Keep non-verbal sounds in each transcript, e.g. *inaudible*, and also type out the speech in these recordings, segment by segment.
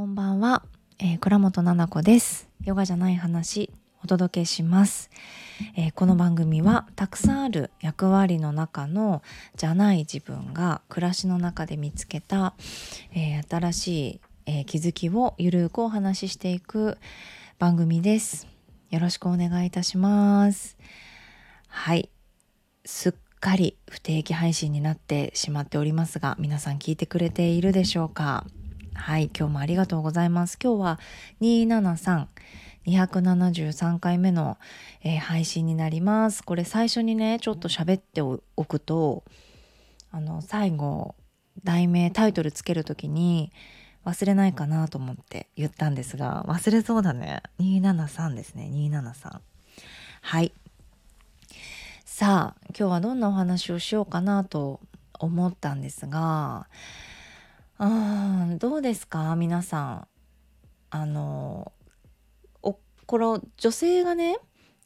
こんばんは、えー、倉本々子です。ヨガじゃない話お届けします、えー、この番組はたくさんある役割の中のじゃない自分が暮らしの中で見つけた、えー、新しい、え気づきをゆるくお話ししていく番組です。よろしくお願いいたします。はい。すっかり不定期配信になってしまっておりますが皆さん聞いてくれているでしょうか？はい今日もありがとうございます。今日は273 273回目の、えー、配信になります。これ最初にねちょっと喋っておくとあの最後題名タイトルつける時に忘れないかなと思って言ったんですが忘れそうだね。273ですね273はい。さあ今日はどんなお話をしようかなと思ったんですがあどうですか？皆さん。あのおこの女性がね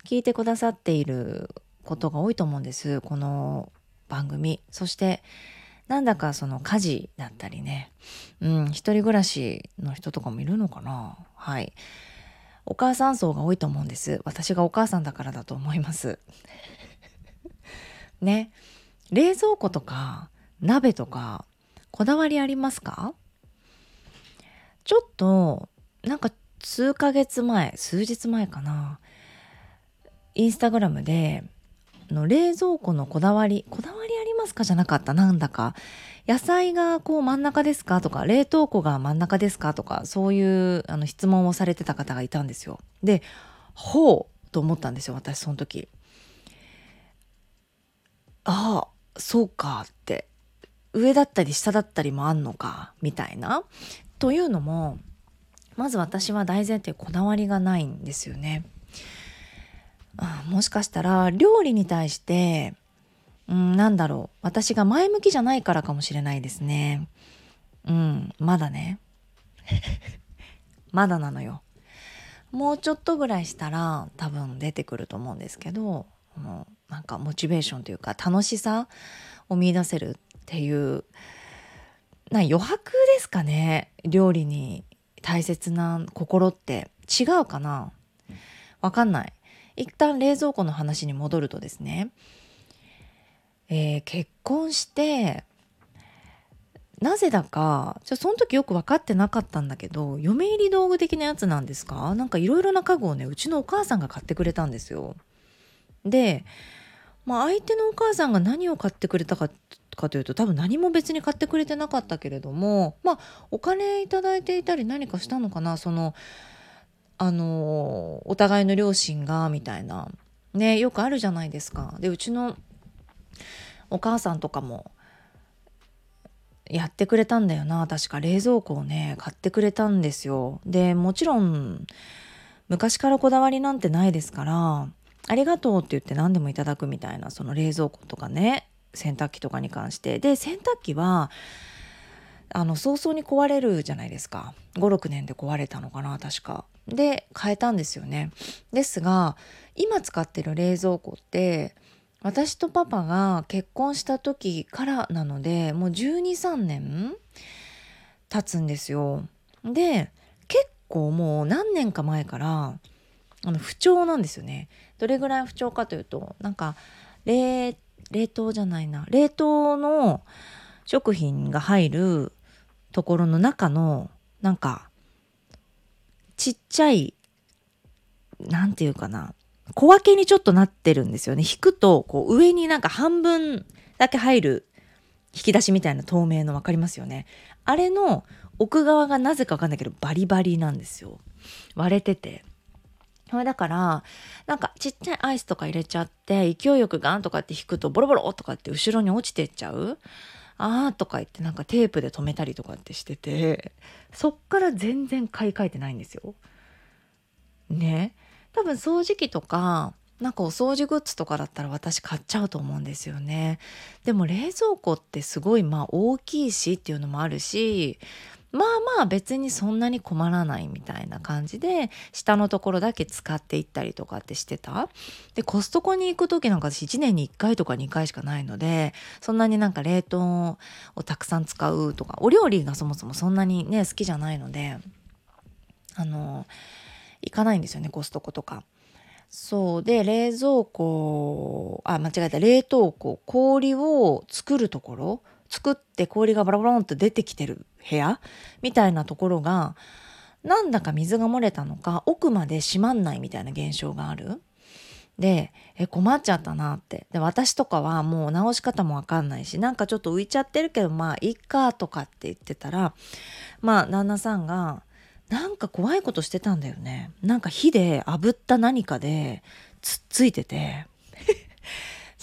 聞いてくださっていることが多いと思うんです。この番組。そしてなんだかその家事だったりね。うん一人暮らしの人とかもいるのかな？はい。お母さん層が多いと思うんです。私がお母さんだからだと思います。*laughs* ね。冷蔵庫とか鍋とかこだわりありますか？ちょっとなんか数ヶ月前数日前かな。インスタグラムでの冷蔵庫のこだわりこだわりありますか？じゃなかった。なんだか。野菜がこう真ん中ですか？とか冷凍庫が真ん中ですか？とかそういうあの質問をされてた方がいたんですよ。でほうと思ったんですよ私その時。ああそうかって。上だったり下だったりもあんのかみたいな。というのもまず私は大前提こだわりがないんですよね。もしかしたら料理に対してうんなんだろう私が前向きじゃないからかもしれないですね。うんまだね。*laughs* まだなのよ。もうちょっとぐらいしたら多分出てくると思うんですけどもうなんかモチベーションというか楽しさを見出せるっていうな余白ですかね。料理に大切な心って違うかな。わかんない。一旦冷蔵庫の話に戻るとですね、えー、結婚してなぜだかじゃその時よく分かってなかったんだけど嫁入り道具的なやつなんですか？なんかいろいろな家具をねうちのお母さんが買ってくれたんですよ。でまあ、相手のお母さんが何を買ってくれたかかというと多分何も別に買ってくれてなかったけれどもまあお金いいていたり何かしたのかなそのあのお互いの両親がみたいなねよくあるじゃないですか。でうちのお母さんとかもやってくれたんだよな確か冷蔵庫をね買ってくれたんですよ。でもちろん昔からこだわりなんてないですからありがとうって言って何でもいただくみたいなその冷蔵庫とかね洗濯機とかに関して。で洗濯機はあの早々に壊れるじゃないですか。56年で壊れたのかな確か。で変えたんですよね。ですが今使ってる冷蔵庫って私とパパが結婚した時からなのでもう123年経つんですよ。で結構もう何年か前からあの不調なんですよね。どれぐらい不調かというとなんか冷冷凍じゃないな。冷凍の食品が入るところの中のなんかちっちゃい何て言うかな。小分けにちょっとなってるんですよね。引くとこう上になんか半分だけ入る引き出しみたいな透明の分かりますよね。あれの奥側がなぜか分かんないけどバリバリなんですよ。割れてて。それだからなんかちっちゃいアイスとか入れちゃって勢いよくガンとかって引くとボロボロとかって後ろに落ちてっちゃうあーとか言ってなんかテープで留めたりとかってしててそっから全然買い替えてないんですよ。ね多分掃除機とかなんかお掃除グッズとかだったら私買っちゃうと思うんですよね。でも冷蔵庫ってすごいまあ大きいしっていうのもあるしまあまあ別にそんなに困らないみたいな感じで下のところだけ使っていったりとかってしてたでコストコに行く時なんか私1年に1回とか2回しかないのでそんなになんか冷凍をたくさん使うとかお料理がそもそもそんなにね好きじゃないのであの行かないんですよねコストコとか。そうで冷蔵庫あ間違えた冷凍庫氷を作るところ作って氷がバラバランと出てきてる部屋？みたいなところがなんだか水が漏れたのか奥まで閉まんないみたいな現象がある？でえ困っちゃったなって。で私とかはもう直し方もわかんないしなんかちょっと浮いちゃってるけどまあいっかとかって言ってたらまあ旦那さんがなんか怖いことしてたんだよね。なんか火で炙った何かでつっついてて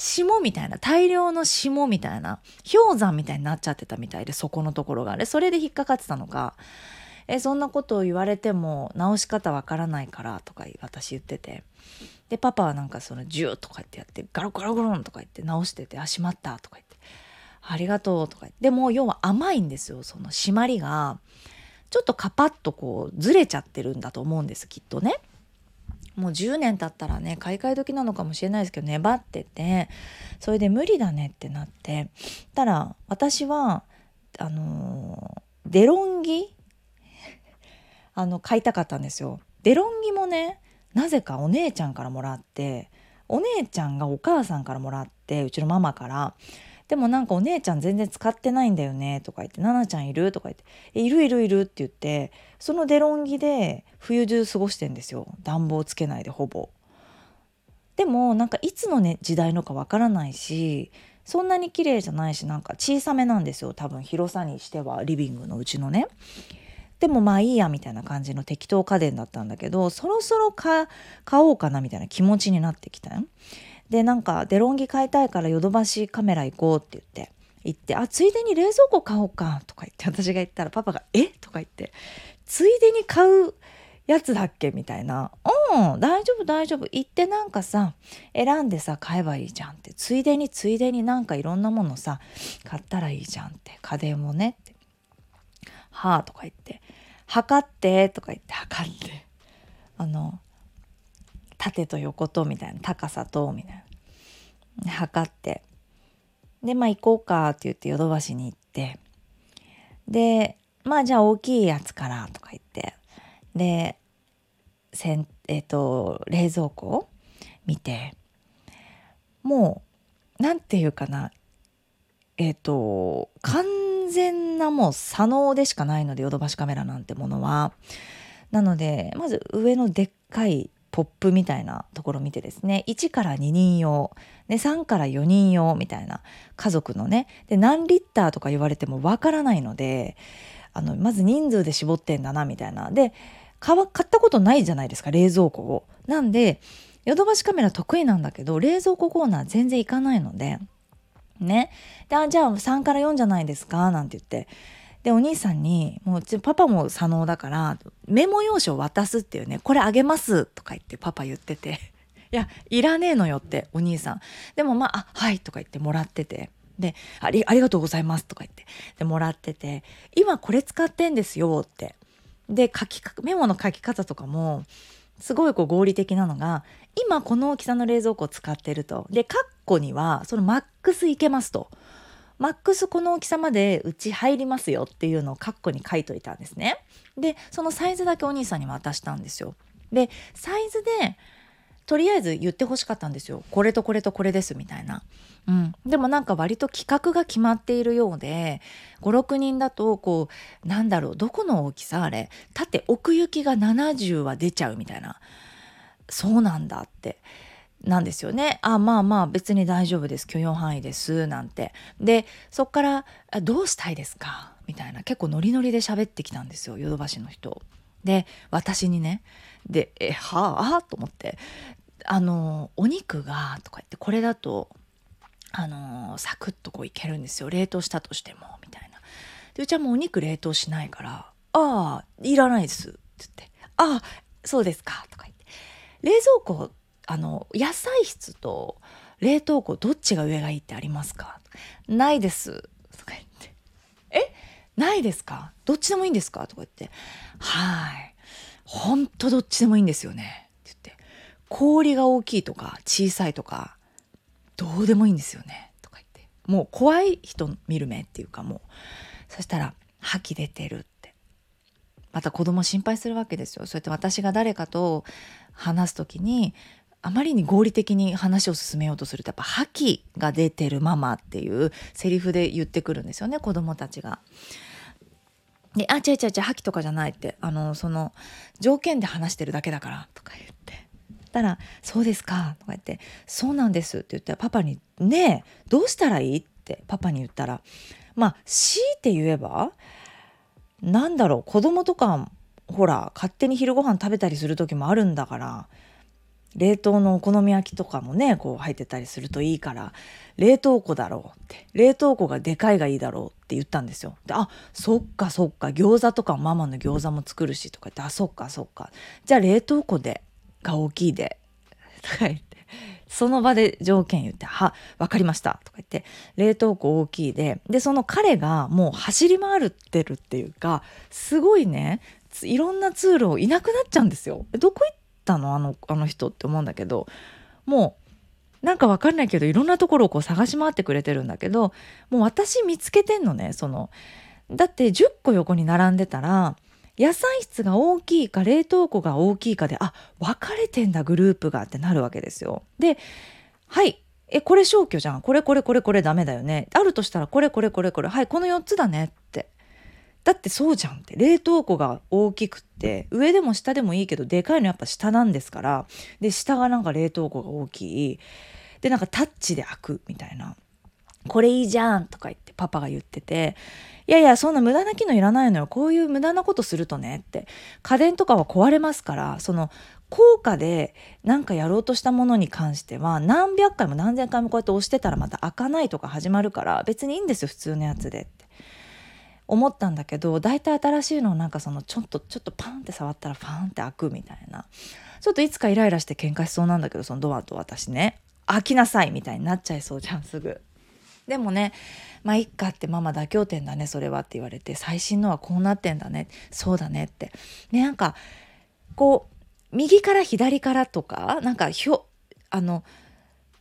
霜みたいな大量の霜みたいな氷山みたいになっちゃってたみたいでそこのところがあれ。それで引っかかってたのかえそんなことを言われても直し方わからないからとか私言ってて。でパパはなんかそのジューとかってやってガロガロガロンとか言って直しててあしまったとか言ってありがとうとか言って。でも要は甘いんですよその締まりが。ちょっとカパッとこうずれちゃってるんだと思うんですきっとね。もう10年経ったらね買い替え時なのかもしれないですけど粘っててそれで無理だねってなってたら私はあのデロンギあの買いたかったんですよ。デロンギもねなぜかお姉ちゃんからもらってお姉ちゃんがお母さんからもらってうちのママからでもなんかお姉ちゃん全然使ってないんだよねとか言って「奈々ちゃんいる?」とか言って「いるいるいる」って言ってそのデロンギで冬中過ごしてんですよ暖房つけないでほぼ。でもなんかいつの、ね、時代のかわからないしそんなに綺麗じゃないしなんか小さめなんですよ多分広さにしてはリビングのうちのね。でもまあいいやみたいな感じの適当家電だったんだけどそろそろ買おうかなみたいな気持ちになってきたでなんかデロンギ買いたいからヨドバシカメラ行こうって言って行ってあついでに冷蔵庫買おうかとか言って *laughs* 私が言ったらパパが「え？とか言ってついでに買うやつだっけみたいな「うん大丈夫大丈夫。行ってなんかさ選んでさ買えばいいじゃん」って。ついでについでになんかいろんなものさ買ったらいいじゃんって。家電もねって「はあ」とか言って。測ってとか言って測って。あの縦と横とみたいな高さとみたいな。測って。でまあ行こうかって言ってヨドバシに行って。でまあじゃあ大きいやつからとか言って。でせんえっ、ー、と冷蔵庫を見て。もう何て言うかな。えっ、ー、と完全なもう左脳でしかないのでヨドバシカメラなんてものは。なのでまず上のでっかいポップみたいなところを見てですね1から2人用で3から4人用みたいな家族のねで何リッターとか言われてもわからないのであのまず人数で絞ってんだなみたいなで買ったことないじゃないですか冷蔵庫を。なんでヨドバシカメラ得意なんだけど冷蔵庫コーナー全然行かないのでね。で、あ、じゃあ3から4じゃないですかなんて言って。で、お兄さんに、もうパパも左脳だから、メモ用紙を渡すっていうね、これあげますとか言ってパパ言ってて。*laughs* いや、いらねえのよって、お兄さん。でもまあ、はいとか言ってもらってて。であり、ありがとうございますとか言って。で、もらってて、今これ使ってんですよって。で、書き、メモの書き方とかも、すごいこう合理的なのが今この大きさの冷蔵庫を使ってるとでカッコにはそのマックスいけますとマックスこの大きさまでうち入りますよっていうのをカッコに書いといたんですね。でそのサイズだけお兄さんに渡したんですよ。でサイズでとりあえず言ってほしかったんですよ。これとこれとこれですみたいな、うん、でもなんか割と企画が決まっているようで56人だとこうなんだろうどこの大きさあれ縦奥行きが70は出ちゃうみたいな。そうなんだって。なんですよね。あまあまあ別に大丈夫です許容範囲ですなんて。でそっから「どうしたいですか?」みたいな結構ノリノリで喋ってきたんですよヨドバシの人。で私にねで「えはあ?」と思って「あのお肉が」とか言ってこれだとあのサクッとこういけるんですよ冷凍したとしてもみたいな。でうちはもうお肉冷凍しないから「ああいらないです」って言って「ああそうですか」とか言って冷蔵庫あの野菜室と冷凍庫どっちが上がいいってありますか？ないです。とか言って。え？ないですか？どっちでもいいんですか？とか言って。はい。ほんとどっちでもいいんですよね。って言って。氷が大きいとか小さいとかどうでもいいんですよね。とか言って。もう怖い人見る目っていうかもう。そしたら「吐き出てる」って。また子供心配するわけですよ。そうやって私が誰かと話す時にあまりに合理的に話を進めようとするとやっぱ覇気が出てるママっていうセリフで言ってくるんですよね子供たちが。で「あ違う違う違う覇気とかじゃない」ってあのその条件で話してるだけだからとか言ってたら「そうですか」とか言って「そうなんです」って言ったらパパに「ねえどうしたらいい?」ってパパに言ったらまあ強いて言えばなんだろう子供とかほら勝手に昼ご飯食べたりする時もあるんだから冷凍のお好み焼きとかもねこう入ってたりするといいから冷凍庫だろうって冷凍庫がでかいがいいだろうって言ったんですよ。であそっかそっか餃子とかママの餃子も作るしとか言ってあそっかそっかじゃあ冷凍庫でが大きいでとか言ってその場で条件言って「は分かりました」とか言って冷凍庫大きいででその彼がもう走り回ってるっていうかすごいねいろんな通路いなくなっちゃうんですよ。どこ行ったのあのあの人って思うんだけどもうなんかわかんないけどいろんなところをこう探し回ってくれてるんだけどもう私見つけてんのねその。だって10個横に並んでたら野菜室が大きいか冷凍庫が大きいかであ分かれてんだグループがってなるわけですよ。ではいえこれ消去じゃん。これこれこれこれダメだよね。あるとしたらこれこれこれこれ。はいこの4つだねって。だってそうじゃんって。冷凍庫が大きくって上でも下でもいいけどでかいのやっぱ下なんですから。で下がなんか冷凍庫が大きい。でなんかタッチで開くみたいな。これいいじゃんとか言ってパパが言ってて。いやいやそんな無駄な機能いらないのよ。こういう無駄なことするとねって。家電とかは壊れますからその効果で何かやろうとしたものに関しては何百回も何千回もこうやって押してたらまた開かないとか始まるから別にいいんですよ普通のやつでって。思ったんだけど大体新しいのをなんかそのちょっとちょっとパンって触ったらパンって開くみたいな。ちょっといつかイライラして喧嘩しそうなんだけどそのドアと私ね。開きなさいみたいになっちゃいそうじゃんすぐ。でもねまあいっかってママ妥協点だねそれはって言われて最新のはこうなってんだねそうだねって。ねなんかこう右から左からとかなんかひょあの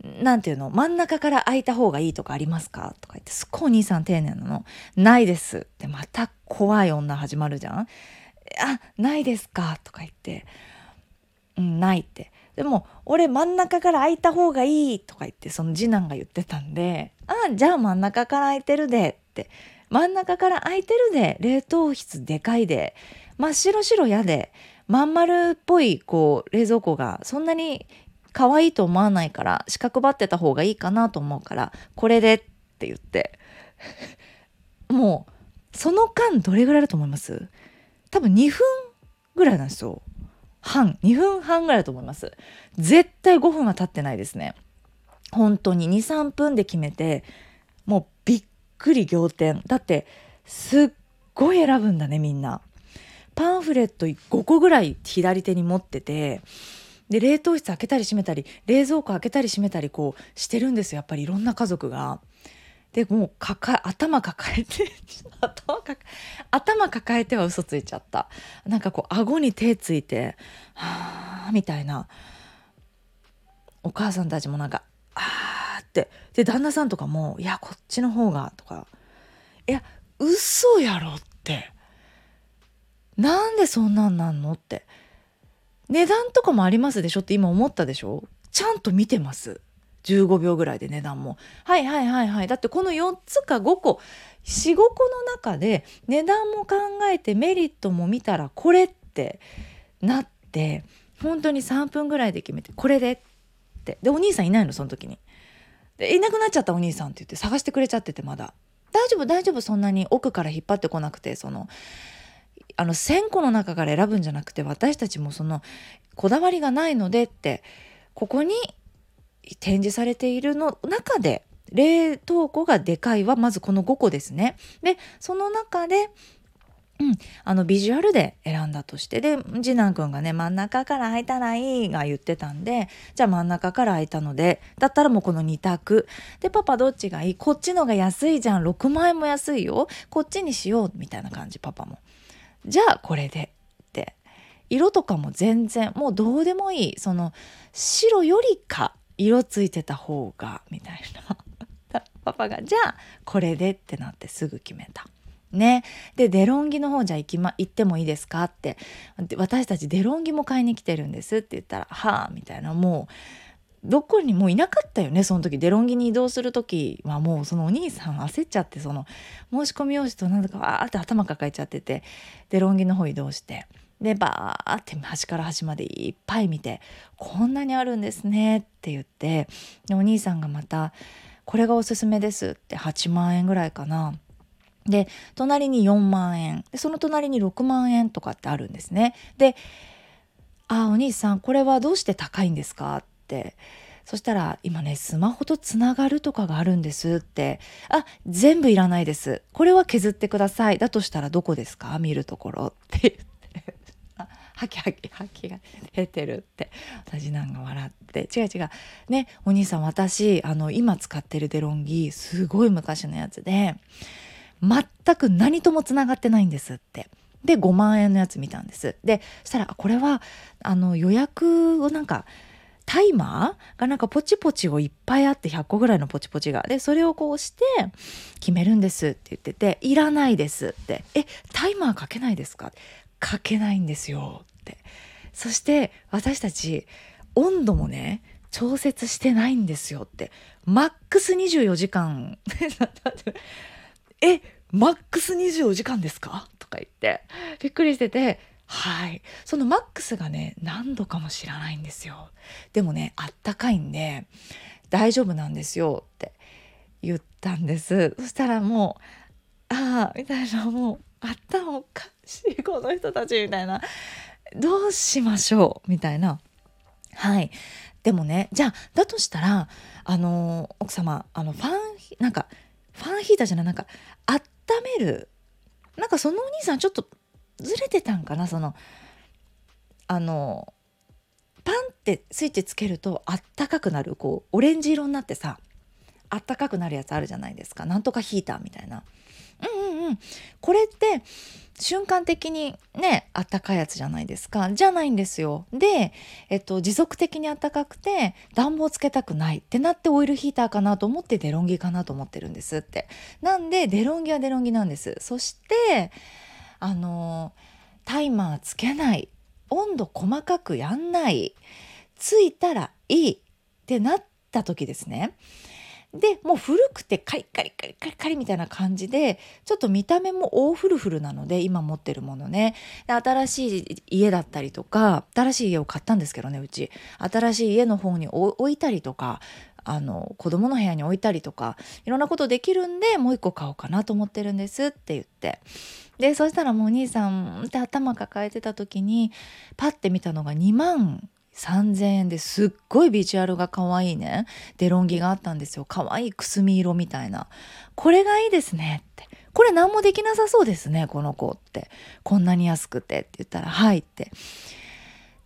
なんていうの？真ん中から開いた方がいいとかありますか？とか言ってすっごいお兄さん丁寧なの。ないです。ってまた怖い女始まるじゃん？あないですか？とか言って。うんないって。でも俺真ん中から開いた方がいい！とか言ってその次男が言ってたんであじゃあ真ん中から開いてるで。って。真ん中から開いてるで。冷凍室でかいで。真っ白白やで。まん丸っぽいこう冷蔵庫がそんなに可愛いと思わないから四角ばってた方がいいかなと思うからこれでって言って。*laughs* もうその間どれぐらいだと思います？多分2分ぐらいなんですよ。半。2分半ぐらいだと思います。絶対5分は経ってないですね。本当に。23分で決めてもうびっくり仰天。だってすっごい選ぶんだねみんな。パンフレット5個ぐらい左手に持っててで冷凍室開けたり閉めたり冷蔵庫開けたり閉めたりこうしてるんですよ。やっぱりいろんな家族が。でもう抱頭抱えて *laughs* 頭抱えては嘘ついちゃった。なんかこう顎に手ついてはあみたいな。お母さんたちもなんかあーって。で旦那さんとかも「いやこっちの方が」とか「いや嘘やろ」って。なんでそんなんなんのって。値段とかもありますでしょって今思ったでしょ？ちゃんと見てます。15秒ぐらいで値段も。はいはいはいはい。だってこの4つか5個45個の中で値段も考えてメリットも見たらこれってなって本当に3分ぐらいで決めてこれでって。でお兄さんいないのその時に。でいなくなっちゃったお兄さんって言って探してくれちゃっててまだ。大丈夫大丈夫。そんなに奥から引っ張ってこなくてそのあの1,000個の中から選ぶんじゃなくて私たちもそのこだわりがないのでってここに展示されているの中で冷凍庫がでかいはまずこの5個ですね。でその中でうん、あのビジュアルで選んだとしてで次男くんがね真ん中から開いたらいいが言ってたんでじゃあ真ん中から開いたのでだったらもうこの2択。でパパどっちがいい？こっちのが安いじゃん。6万円も安いよ。こっちにしよう。みたいな感じパパも。じゃあこれでって色とかも全然もうどうでもいいその白よりか色ついてた方がみたいな *laughs* パパがじゃあこれでってなってすぐ決めた。ね。で、デロンギの方じゃ行きま、行ってもいいですかって。私たちデロンギも買いに来てるんですって言ったら、はあ、みたいな、もう、どこにもいなかったよねその時デロンギに移動する時はもうそのお兄さん焦っちゃってその申し込み用紙となんだかわーって頭抱えちゃっててデロンギの方移動してでバーって端から端までいっぱい見てこんなにあるんですねって言ってでお兄さんがまた「これがおすすめです」って8万円ぐらいかな。で隣に4万円でその隣に6万円とかってあるんですね。で「あお兄さんこれはどうして高いんですか?」って。そしたら今ねスマホとつながるとかがあるんですって。あ全部いらないです。これは削ってください。だとしたらどこですか？見るところって言って。ハキハキハキが出てるって。私なんか笑って。違う違う。ねお兄さん私あの今使ってるデロンギすごい昔のやつで全く何ともつながってないんですって。で5万円のやつ見たんです。でそしたらこれはあの予約をなんかタイマーがなんかポチポチをいっぱいあって100個ぐらいのポチポチが。で、それをこうして決めるんですって言ってて、いらないですって。え、タイマーかけないですか？かけないんですよって。そして私たち温度もね、調節してないんですよって。マックス24時間。*laughs* え、マックス24時間ですか？とか言って、びっくりしてて、はい。そのマックスがね何度かも知らないんですよ。でもねあったかいんで大丈夫なんですよって言ったんです。そしたらもうああみたいなもう頭おかしいこの人たちみたいな。どうしましょうみたいな。はい。でもねじゃあだとしたらあの奥様あのファンなんかファンヒーターじゃないなんか温める。なんかそのお兄さんちょっとずれてたんかな？そのあのパンってスイッチつけるとあったかくなる。こうオレンジ色になってさあったかくなるやつあるじゃないですか。なんとかヒーターみたいな。うんうんうん。これって瞬間的にねあったかいやつじゃないですか。じゃないんですよ。で、えっと、持続的にあったかくて暖房つけたくない。ってなってオイルヒーターかなと思ってデロンギかなと思ってるんですって。なんでデロンギはデロンギなんです。そしてあのタイマーつけない温度細かくやんないついたらいいってなった時ですね。でもう古くてカリカリカリカリカリみたいな感じでちょっと見た目も大フルフルなので今持ってるものね。で新しい家だったりとか新しい家を買ったんですけどねうち。新しい家の方に置いたりとかあの子供の部屋に置いたりとかいろんなことできるんでもう一個買おうかなと思ってるんですって言って。でそしたらもうお兄さんって頭抱えてた時にパッて見たのが2万3,000円ですっごいビジュアルが可愛いね。デロンギがあったんですよ。可愛いくすみ色みたいな。これがいいですねって。これ何もできなさそうですねこの子って。こんなに安くてって言ったらはいって。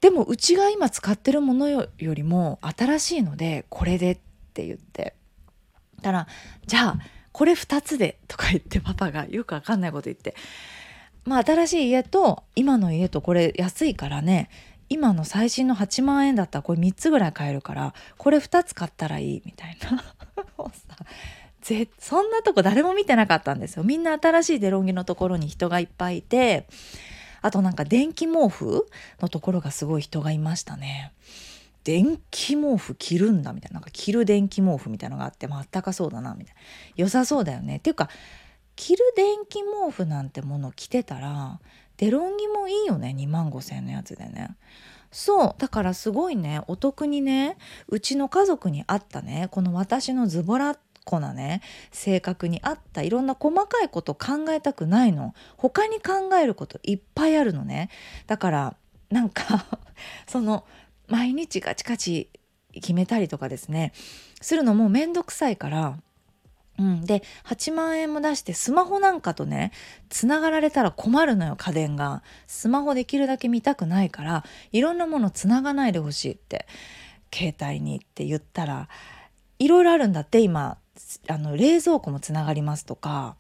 でもうちが今使ってるものよりも新しいのでこれでって言って。たらじゃあこれ2つでとか言ってパパがよくわかんないこと言って。まあ新しい家と今の家とこれ安いからね今の最新の8万円だったらこれ3つぐらい買えるからこれ2つ買ったらいいみたいな。*laughs* ぜそんなとこ誰も見てなかったんですよ。みんな新しいデロンギのところに人がいっぱいいてあとなんか電気毛布のところがすごい人がいましたね。電気毛布着るんだみたいななんか着る電気毛布みたいなのがあってまああったかそうだなみたいな。良さそうだよね。っていうか着る電気毛布なんてもの着てたらデロンギもいいよね2万5,000円のやつでね。そうだからすごいねお得にねうちの家族に合ったねこの私のズボラっ子なね性格に合ったいろんな細かいこと考えたくないの。他に考えることいっぱいあるのね。だからなんか *laughs* その毎日ガチガチ決めたりとかですね。するのもめんどくさいから。うん、で8万円も出してスマホなんかとねつながられたら困るのよ家電が。スマホできるだけ見たくないからいろんなものつながないでほしいって携帯にって言ったら。いろいろあるんだって今あの冷蔵庫もつながりますとか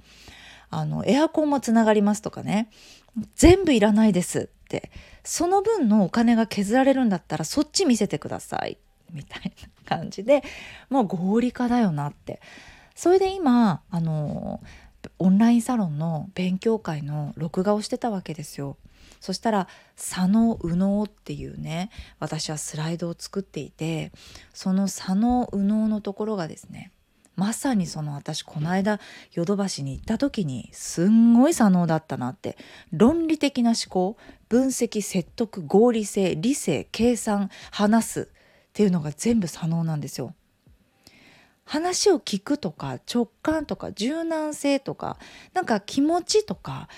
あのエアコンもつながりますとかね。全部いらないです。ってその分のお金が削られるんだったらそっち見せてくださいみたいな感じでもう合理化だよなってそれで今あのオンラインサロンの勉強会の録画をしてたわけですよ。そしたら「左脳右脳」っていうね私はスライドを作っていてその左脳右脳のところがですねまさにその私この間ヨドバシに行った時にすんごい左脳だったなって論理的な思考分析説得合理性理性計算話すっていうのが全部左脳なんですよ。話を聞くとか直感とか柔軟性とかなんか気持ちとか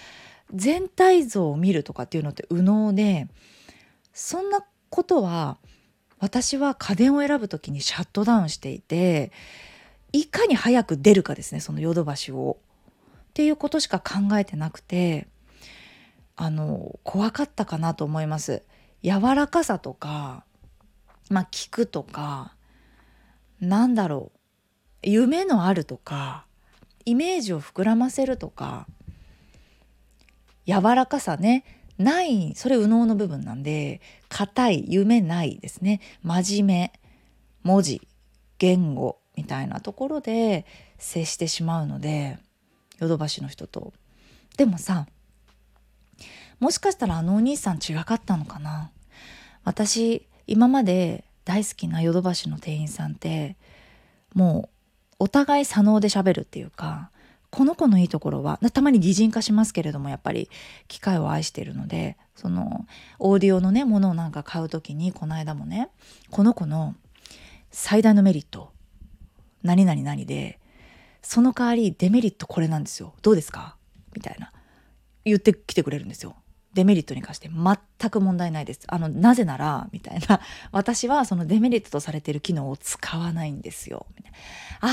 全体像を見るとかっていうのって右脳でそんなことは私は家電を選ぶ時にシャットダウンしていていかに早く出るかですねそのヨドバシを。っていうことしか考えてなくてあの怖かったかなと思います。柔らかさとかまあ聞くとかなんだろう夢のあるとかイメージを膨らませるとか柔らかさねないそれ右脳の部分なんで硬い夢ないですね真面目文字言語みたいなところで接してしまうのでヨドバシの人と。でもさもしかしたらあのお兄さん違かったのかな？私今まで大好きなヨドバシの店員さんってもうお互い左脳で喋るっていうかこの子のいいところはたまに擬人化しますけれどもやっぱり機械を愛しているのでそのオーディオのねものをなんか買う時にこの間もねこの子の最大のメリット何々何でその代わりデメリットこれなんですよ。どうですか？みたいな。言ってきてくれるんですよ。デメリットに関して。全く問題ないです。あのなぜならみたいな。私はそのデメリットとされてる機能を使わないんですよ。みたいな。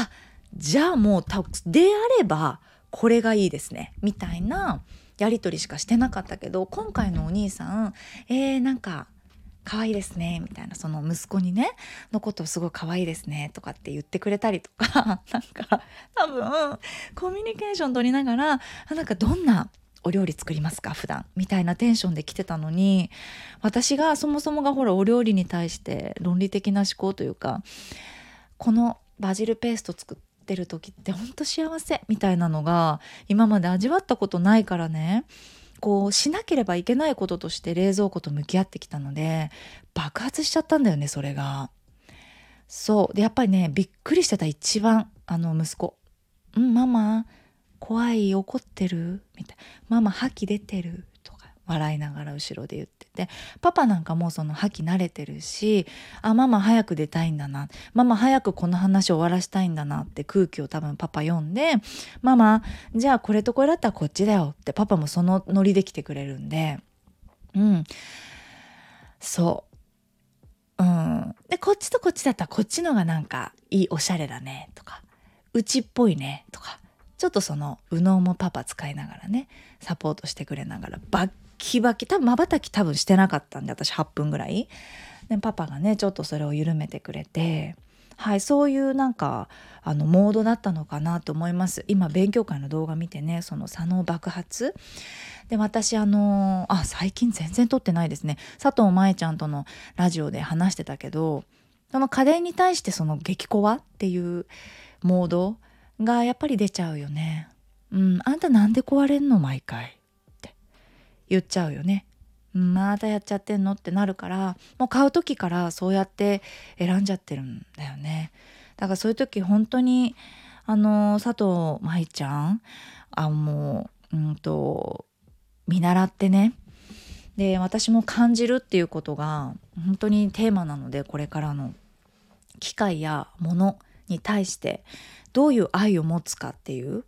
あじゃあもうたであればこれがいいですね。みたいなやり取りしかしてなかったけど今回のお兄さんえー、なんか可愛いですねみたいなその息子にねのことをすごい可愛いですねとかって言ってくれたりとか *laughs* なんか多分コミュニケーション取りながらなんかどんなお料理作りますか普段みたいなテンションで来てたのに私がそもそもがほらお料理に対して論理的な思考というかこのバジルペースト作ってる時ってほんと幸せみたいなのが今まで味わったことないからねこうしなければいけないこととして冷蔵庫と向き合ってきたので爆発しちゃったんだよねそれが。そうでやっぱりねびっくりしてた一番あの息子「うんママ怖い怒ってる?」みたいな「ママ覇気出てる?」笑いながら後ろで言ってて。パパなんかもうその覇気慣れてるしあママ早く出たいんだな。ママ早くこの話終わらしたいんだなって空気を多分パパ読んでママじゃあこれとこれだったらこっちだよってパパもそのノリで来てくれるんで。うん。そう。うん。でこっちとこっちだったらこっちのがなんかいいおしゃれだねとか。うちっぽいねとか。ちょっとその右脳もパパ使いながらねサポートしてくれながらバッキバキ多分まばたき多分してなかったんで私8分ぐらい。でパパがねちょっとそれを緩めてくれて。はいそういうなんかあのモードだったのかなと思います。今勉強会の動画見てねその左脳爆発。で私あのあ最近全然撮ってないですね。佐藤舞ちゃんとのラジオで話してたけどその家電に対してその激コワっていうモードがやっぱり出ちゃうよね。うん、あんたなんで壊れんの？毎回。言っちゃうよね。またやっちゃってんの？ってなるからもう買う時からそうやって選んじゃってるんだよね。だからそういう時本当にあの佐藤舞ちゃんあもううんと見習ってねで私も感じるっていうことが本当にテーマなのでこれからの機械や物に対してどういう愛を持つかっていう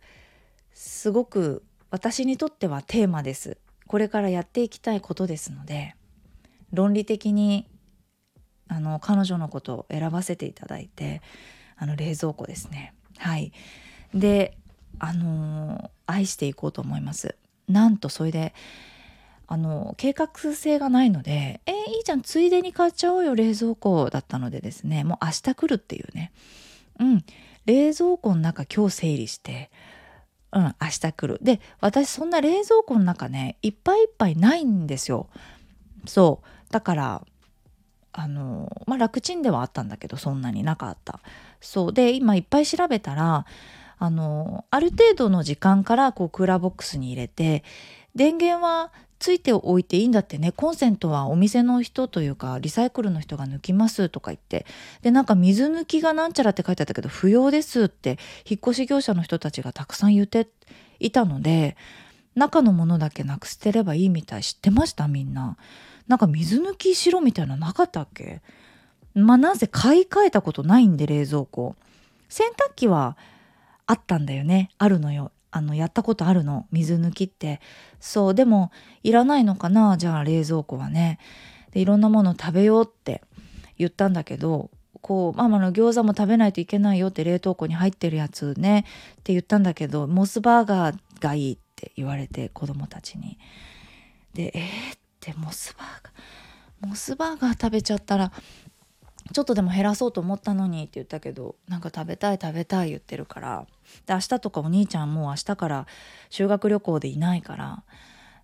すごく私にとってはテーマですこれからやっていきたいことですので論理的にあの彼女のことを選ばせていただいてあの冷蔵庫ですね。はい。であの愛していこうと思います。なんとそれであの計画性がないので「えー、いいじゃんついでに買っちゃおうよ冷蔵庫」だったのでですね。もう明日来るっていうね。うん。冷蔵庫の中今日整理してうん明日来る。で私そんな冷蔵庫の中ねいっぱいいっぱいないんですよ。そう。だからあのまあ楽ちんではあったんだけどそんなになかった。そう。で今いっぱい調べたらあのある程度の時間からこうクーラーボックスに入れて電源はついておいていいんだってね。コンセントはお店の人というかリサイクルの人が抜きますとか言って。でなんか水抜きがなんちゃらって書いてあったけど不要ですって引っ越し業者の人たちがたくさん言っていたので中のものだけなく捨てればいいみたい知ってました？みんな。なんか水抜きしろみたいななかったっけ？まあなぜ買い替えたことないんで冷蔵庫。洗濯機はあったんだよね。あるのよ。あのやったことあるの？水抜きって。そうでもいらないのかな？じゃあ冷蔵庫はね。でいろんなもの食べようって言ったんだけどこうママの餃子も食べないといけないよって冷凍庫に入ってるやつね。って言ったんだけどモスバーガーがいいって言われて子供たちに。でえー、ってモスバーガー。モスバーガー食べちゃったらちょっとでも減らそうと思ったのにって言ったけどなんか食べたい食べたい言ってるからで明日とかお兄ちゃんもう明日から修学旅行でいないから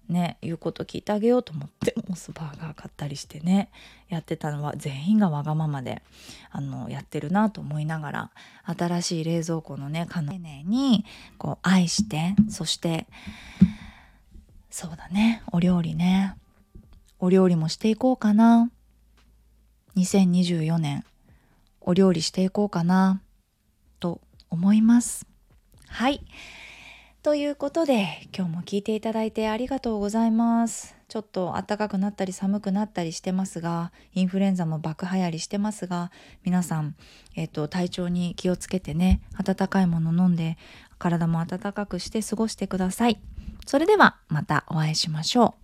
ね言うこと聞いてあげようと思ってモスバーガー買ったりしてねやってたのは全員がわがままであのやってるなと思いながら新しい冷蔵庫のね丁寧にこう愛してそしてそうだねお料理ねお料理もしていこうかな。2024年お料理していこうかなと思います。はい。ということで今日も聞いていただいてありがとうございます。ちょっと暖かくなったり寒くなったりしてますがインフルエンザも爆流行りしてますが皆さん、えーと、体調に気をつけてね温かいもの飲んで体も温かくして過ごしてください。それではまたお会いしましょう。